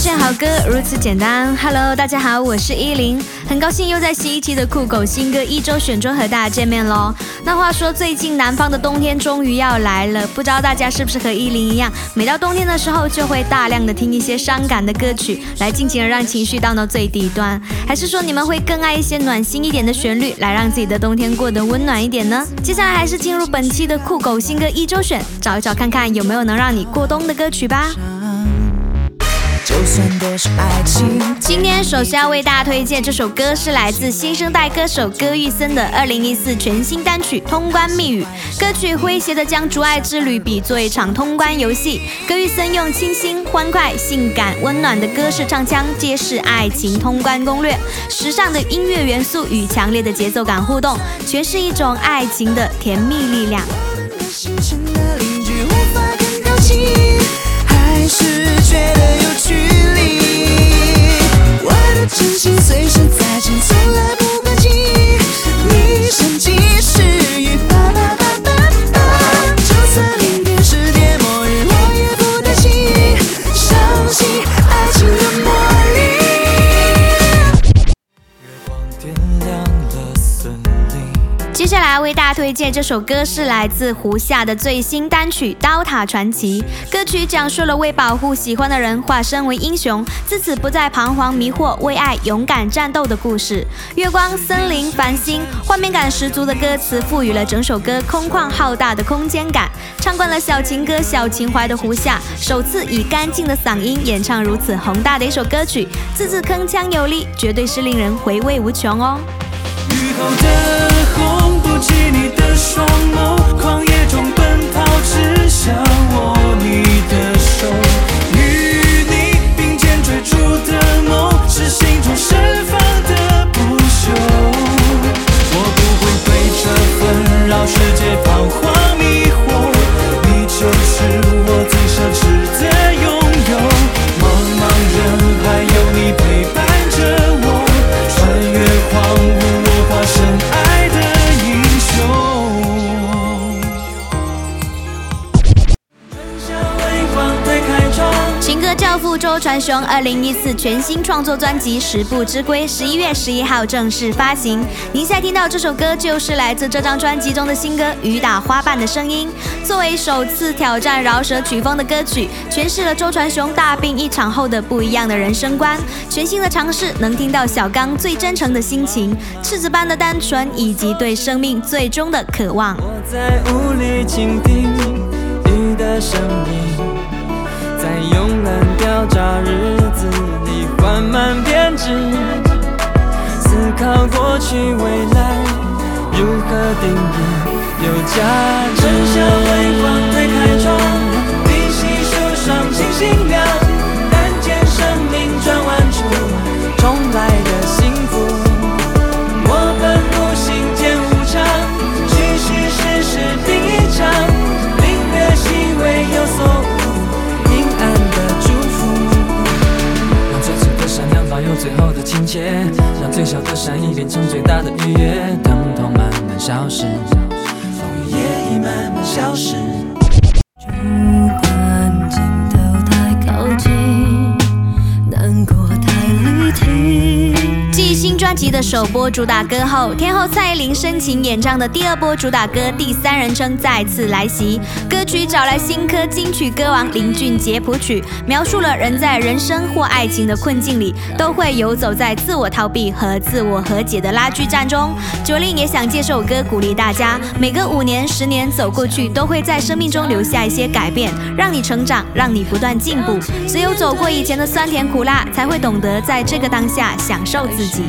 选好歌如此简单。Hello，大家好，我是依林，很高兴又在新一期的酷狗新歌一周选中和大家见面喽。那话说，最近南方的冬天终于要来了，不知道大家是不是和依林一样，每到冬天的时候就会大量的听一些伤感的歌曲，来尽情的让情绪荡到最底端，还是说你们会更爱一些暖心一点的旋律，来让自己的冬天过得温暖一点呢？接下来还是进入本期的酷狗新歌一周选，找一找看看有没有能让你过冬的歌曲吧。今天首先要为大家推荐这首歌，是来自新生代歌手歌玉森的二零一四全新单曲《通关密语》。歌曲诙谐的将竹爱之旅比作一场通关游戏。歌玉森用清新、欢快、性感、温暖的歌式唱腔，揭示爱情通关攻略。时尚的音乐元素与强烈的节奏感互动，诠释一种爱情的甜蜜力量。推荐这首歌是来自胡夏的最新单曲《刀塔传奇》。歌曲讲述了为保护喜欢的人化身为英雄，自此不再彷徨迷惑，为爱勇敢战斗的故事。月光、森林、繁星，画面感十足的歌词赋予了整首歌空旷浩大的空间感。唱惯了小情歌、小情怀的胡夏，首次以干净的嗓音演唱如此宏大的一首歌曲，字字铿锵有力，绝对是令人回味无穷哦。雨后的红，不及你双眸，狂野中奔跑，只想握你的手。与你并肩追逐的梦，是心中盛放的不朽。我不会被这纷扰世界传雄二零一四全新创作专辑《十步之归》十一月十一号正式发行。您现在听到这首歌，就是来自这张专辑中的新歌《雨打花瓣的声音》。作为首次挑战饶舌曲风的歌曲，诠释了周传雄大病一场后的不一样的人生观。全新的尝试，能听到小刚最真诚的心情、赤子般的单纯，以及对生命最终的渴望。我在雾里倾听你的声音，在慵懒嘈杂日子里缓慢编织，思考过去未来如何定义有价值。春夏微光推开切，让最小的善意变成最大的愉悦，疼痛慢慢消失，风雨也已慢慢消失。首播主打歌后，天后蔡依林深情演唱的第二波主打歌《第三人称》再次来袭。歌曲找来新科金曲歌王林俊杰谱曲，描述了人在人生或爱情的困境里，都会游走在自我逃避和自我和解的拉锯战中。九令也想借这首歌鼓励大家，每隔五年、十年走过去，都会在生命中留下一些改变，让你成长，让你不断进步。只有走过以前的酸甜苦辣，才会懂得在这个当下享受自己。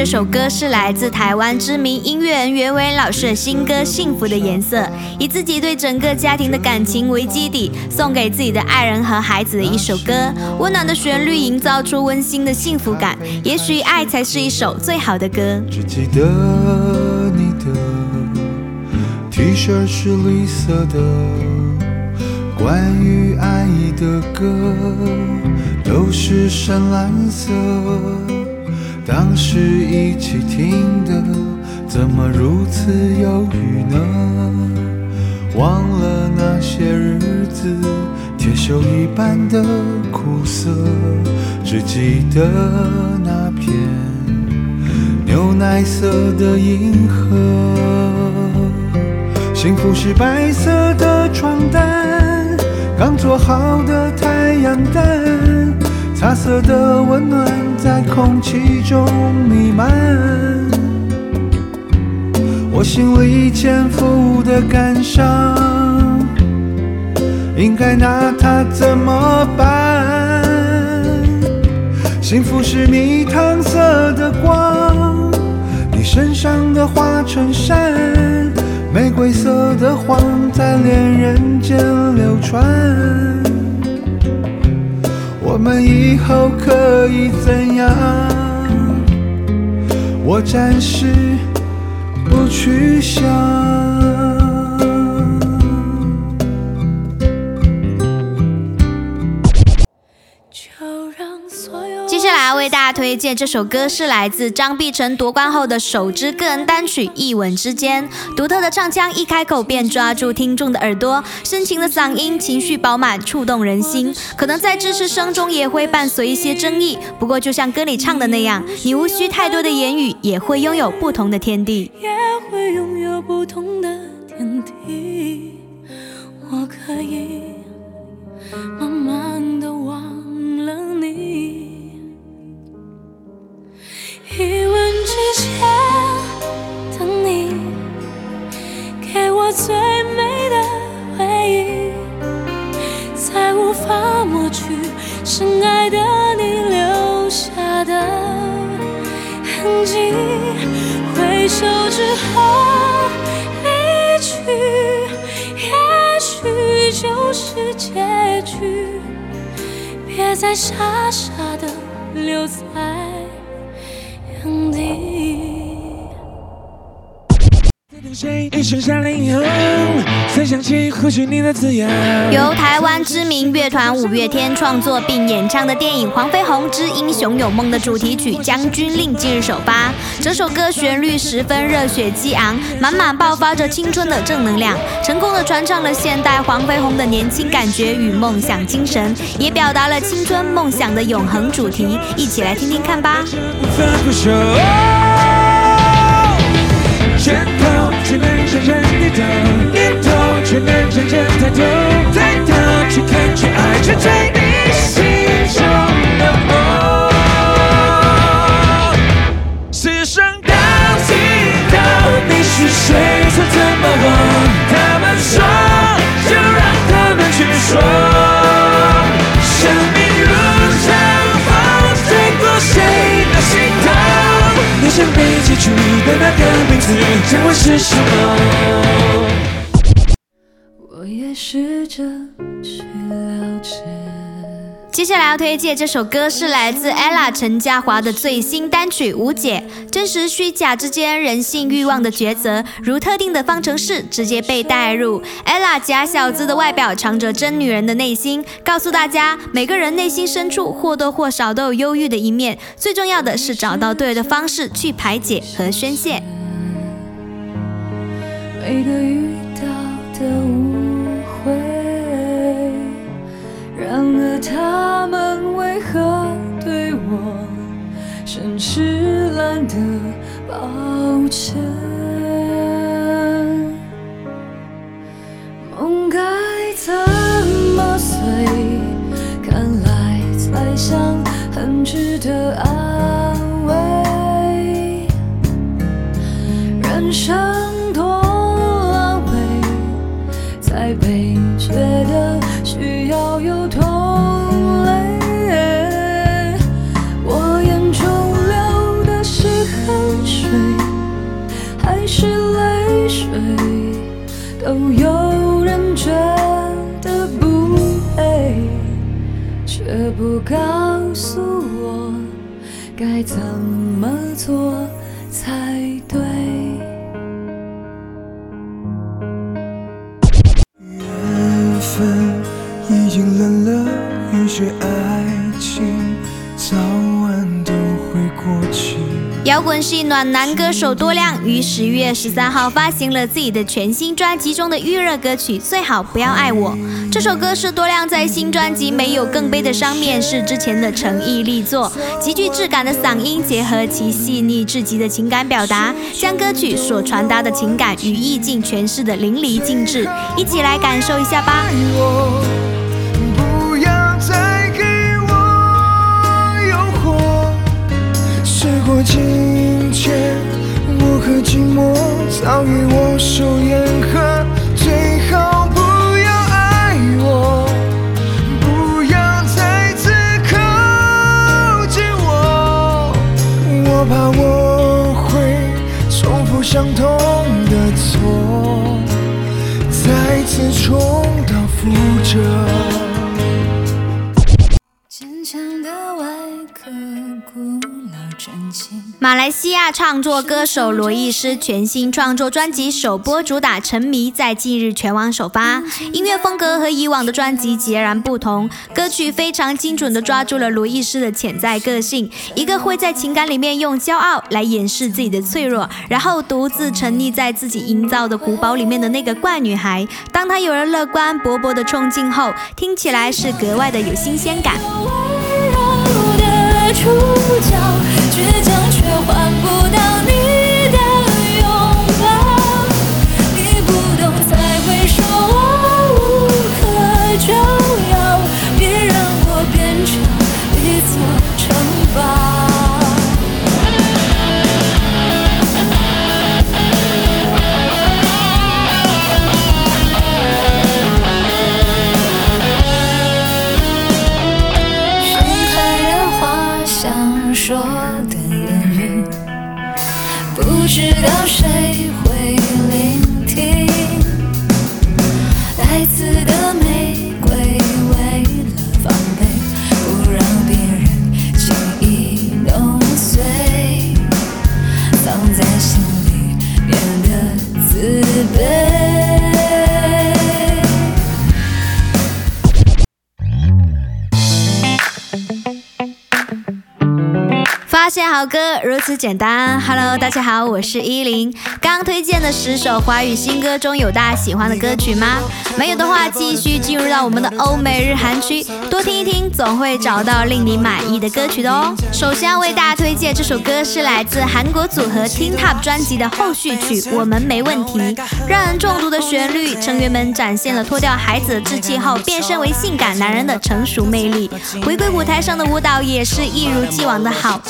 这首歌是来自台湾知名音乐人袁伟老师的新歌《幸福的颜色》，以自己对整个家庭的感情为基底，送给自己的爱人和孩子的一首歌。温暖的旋律营造出温馨的幸福感，也许爱才是一首最好的歌。只记得你的 T 恤是绿色的，关于爱的歌都是深蓝色。当时一起听的，怎么如此忧郁呢？忘了那些日子，铁锈一般的苦涩，只记得那片。牛奶色的银河，幸福是白色的床单，刚做好的太阳蛋，茶色的温暖在空气中弥漫。我心里潜伏的感伤，应该拿它怎么办？幸福是蜜糖色的光，你身上的花衬衫，玫瑰色的谎在恋人间流传。我们以后可以怎样？我暂时不去想。推荐这首歌是来自张碧晨夺冠后的首支个人单曲《一吻之间》，独特的唱腔一开口便抓住听众的耳朵，深情的嗓音情绪饱满，触动人心。可能在支持声中也会伴随一些争议，不过就像歌里唱的那样，你无需太多的言语，也会拥有不同的天地。也会拥有不同的天地。我可以一吻之间的你，给我最美的回忆，再无法抹去深爱的你留下的痕迹。回首之后离去，也许就是结局。别再傻傻的留在一声下令，由台湾知名乐团五月天创作并演唱的电影《黄飞鸿之英雄有梦》的主题曲《将军令》近日首发。整首歌旋律十分热血激昂，满满爆发着青春的正能量，成功的传唱了现代黄飞鸿的年轻感觉与梦想精神，也表达了青春梦想的永恒主题。一起来听听看吧。却能深深地头，念头却能真正抬头，抬头去看，去爱，去追你心中的梦。世上到尽头，你是谁？说怎么忘？他们说，就让他们去说。生命如长风，吹过谁？的心头？你想被记住的那个名字，将会是什么？我也试着去了解。接下来要推荐这首歌是来自 ella 陈嘉华的最新单曲《无解》，真实虚假之间人性欲望的抉择，如特定的方程式直接被带入。ella 假小子的外表藏着真女人的内心，告诉大家每个人内心深处或多或少都有忧郁的一面，最重要的是找到对的方式去排解和宣泄。每个遇到的误会，然而他们为何对我甚至懒得抱歉。却不告诉我该怎么做才对。缘分已经冷了，有些爱情早晚都会过去。摇滚系暖男歌手多亮于十月十三号发行了自己的全新专辑中的预热歌曲《最好不要爱我》。这首歌是多亮在新专辑《没有更悲的伤》面世之前的诚意力作，极具质感的嗓音结合其细腻至极的情感表达，将歌曲所传达的情感与意境诠释的淋漓尽致。一起来感受一下吧。不要再给我诱惑。时过境迁，我和寂寞早已握手言和。相同的错。再次重蹈覆辙。马来西亚创作歌手罗艺诗全新创作专辑首播主打《沉迷》在近日全网首发，音乐风格和以往的专辑截然不同，歌曲非常精准地抓住了罗艺诗的潜在个性，一个会在情感里面用骄傲来掩饰自己的脆弱，然后独自沉溺在自己营造的古堡里面的那个怪女孩。当她有了乐观勃勃的冲劲后，听起来是格外的有新鲜感。触角，倔强却换不到你的拥抱。你不懂才会说我无可救药，别让我变成一座城现好歌如此简单。Hello，大家好，我是依林。刚推荐的十首华语新歌中有大家喜欢的歌曲吗？没有的话，继续进入到我们的欧美日韩区，多听一听，总会找到令你满意的歌曲的哦。首先要为大家推荐这首歌是来自韩国组合 Teen Top 专辑的后续曲《我们没问题》，让人中毒的旋律，成员们展现了脱掉孩子的稚气后变身为性感男人的成熟魅力。回归舞台上的舞蹈也是一如既往的好，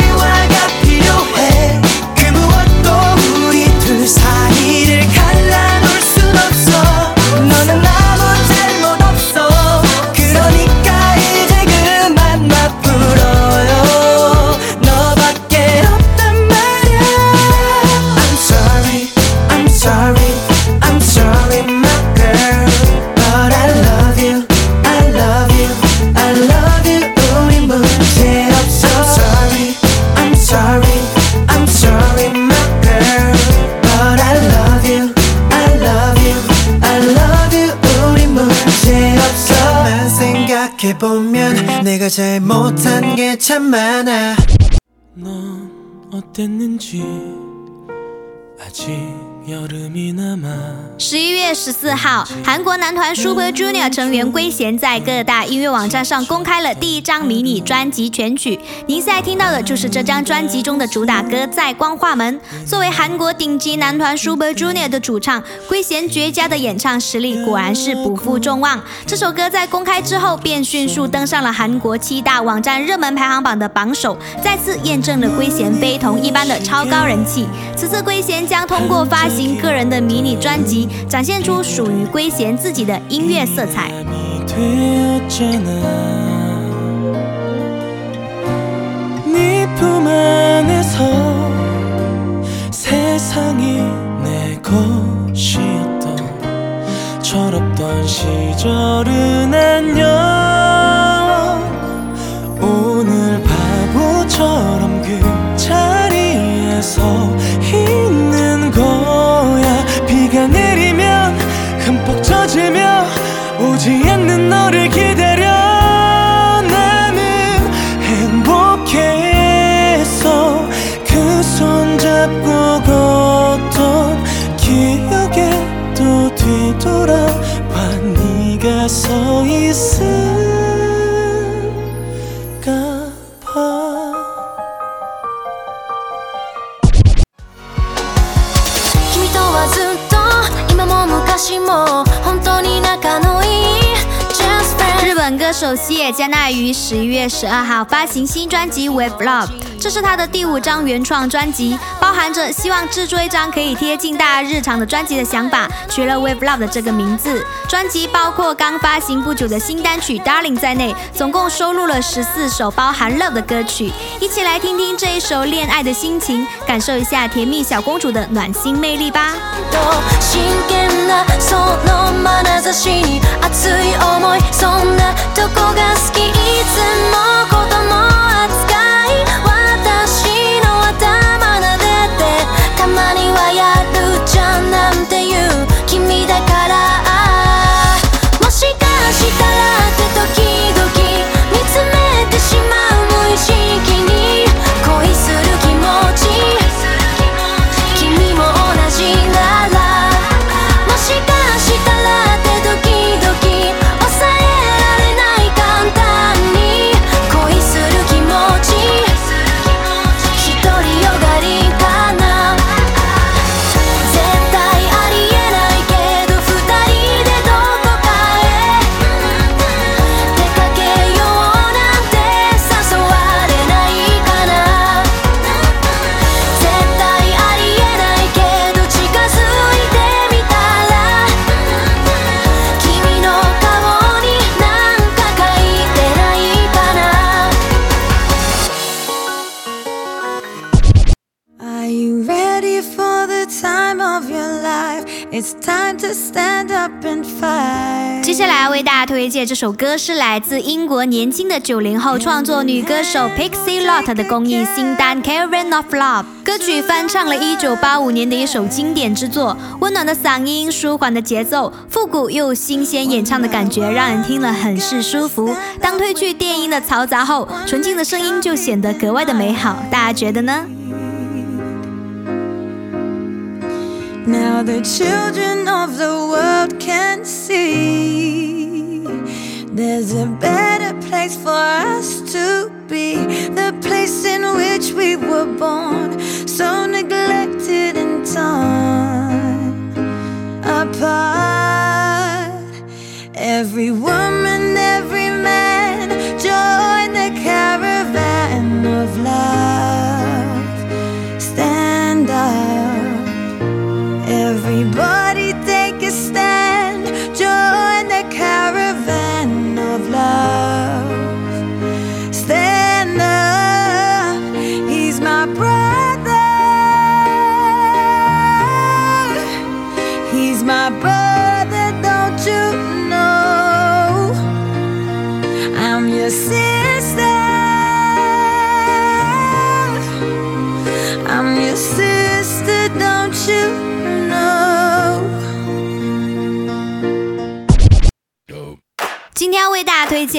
잘못한 게 참 많아. 넌 어땠는지 아직 十一月十四号，韩国男团 Super Junior 成员圭贤在各大音乐网站上公开了第一张迷你专辑全曲。您现在听到的就是这张专辑中的主打歌《在光化门》。作为韩国顶级男团 Super Junior 的主唱，圭贤绝佳的演唱实力果然是不负众望。这首歌在公开之后便迅速登上了韩国七大网站热门排行榜的榜首，再次验证了圭贤非同一般的超高人气。此次圭贤将通过发新个人的迷你专辑，展现出属于圭贤自己的音乐色彩。日本歌手西野加奈于十一月十二号发行新专辑《With Love》，这是他的第五张原创专辑，包含着希望制作一张可以贴近大家日常的专辑的想法，取了《With Love》的这个名字。专辑包括刚发行不久的新单曲《Darling》在内，总共收录了十四首包含 Love 的歌曲。一起来听听这一首恋爱的心情，感受一下甜蜜小公主的暖心魅力吧。と真剣なその眼差しに熱い思いそんなとこが好きいつも子供扱い 为大家推荐这首歌是来自英国年轻的九零后创作女歌手 Pixie Lott 的公益新单《Caravan of Love》。歌曲翻唱了1985年的一首经典之作，温暖的嗓音、舒缓的节奏、复古又新鲜演唱的感觉，让人听了很是舒服。当褪去电音的嘈杂后，纯净的声音就显得格外的美好。大家觉得呢？Now the children of the world can see there's a better place for us to be. The place in which we were born, so neglected and torn apart. Every woman, every man, join the caravan of love.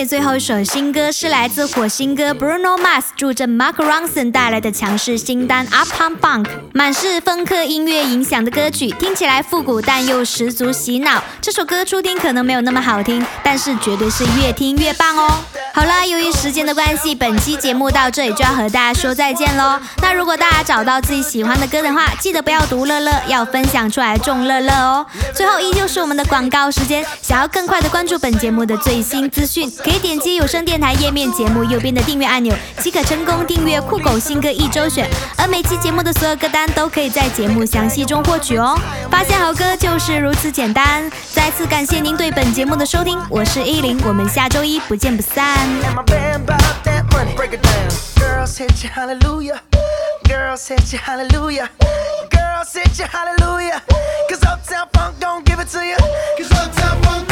最后一首新歌，是来自火星哥 Bruno Mars 助阵 Mark Ronson 带来的强势新单 Uptown Funk，满是风克音乐影响的歌曲，听起来复古但又十足洗脑。这首歌初听可能没有那么好听，但是绝对是越听越棒哦。好啦，由于时间的关系，本期节目到这里就要和大家说再见喽。那如果大家找到自己喜欢的歌的话，记得不要独乐乐，要分享出来众乐乐哦。最后依旧是我们的广告时间，想要更快的关注本节目的最新资讯，可以点击有声电台页面节目右边的订阅按钮，即可成功订阅酷狗新歌一周选。而每期节目的所有歌单都可以在节目详细中获取哦。发现好歌就是如此简单。再次感谢您对本节目的收听，我是依林，我们下周一不见不散。girls hit you, hallelujah. Girls hit you, hallelujah. Girls hit you, hallelujah. Cause Uptown Funk don't give it to you. Cause Uptown Funk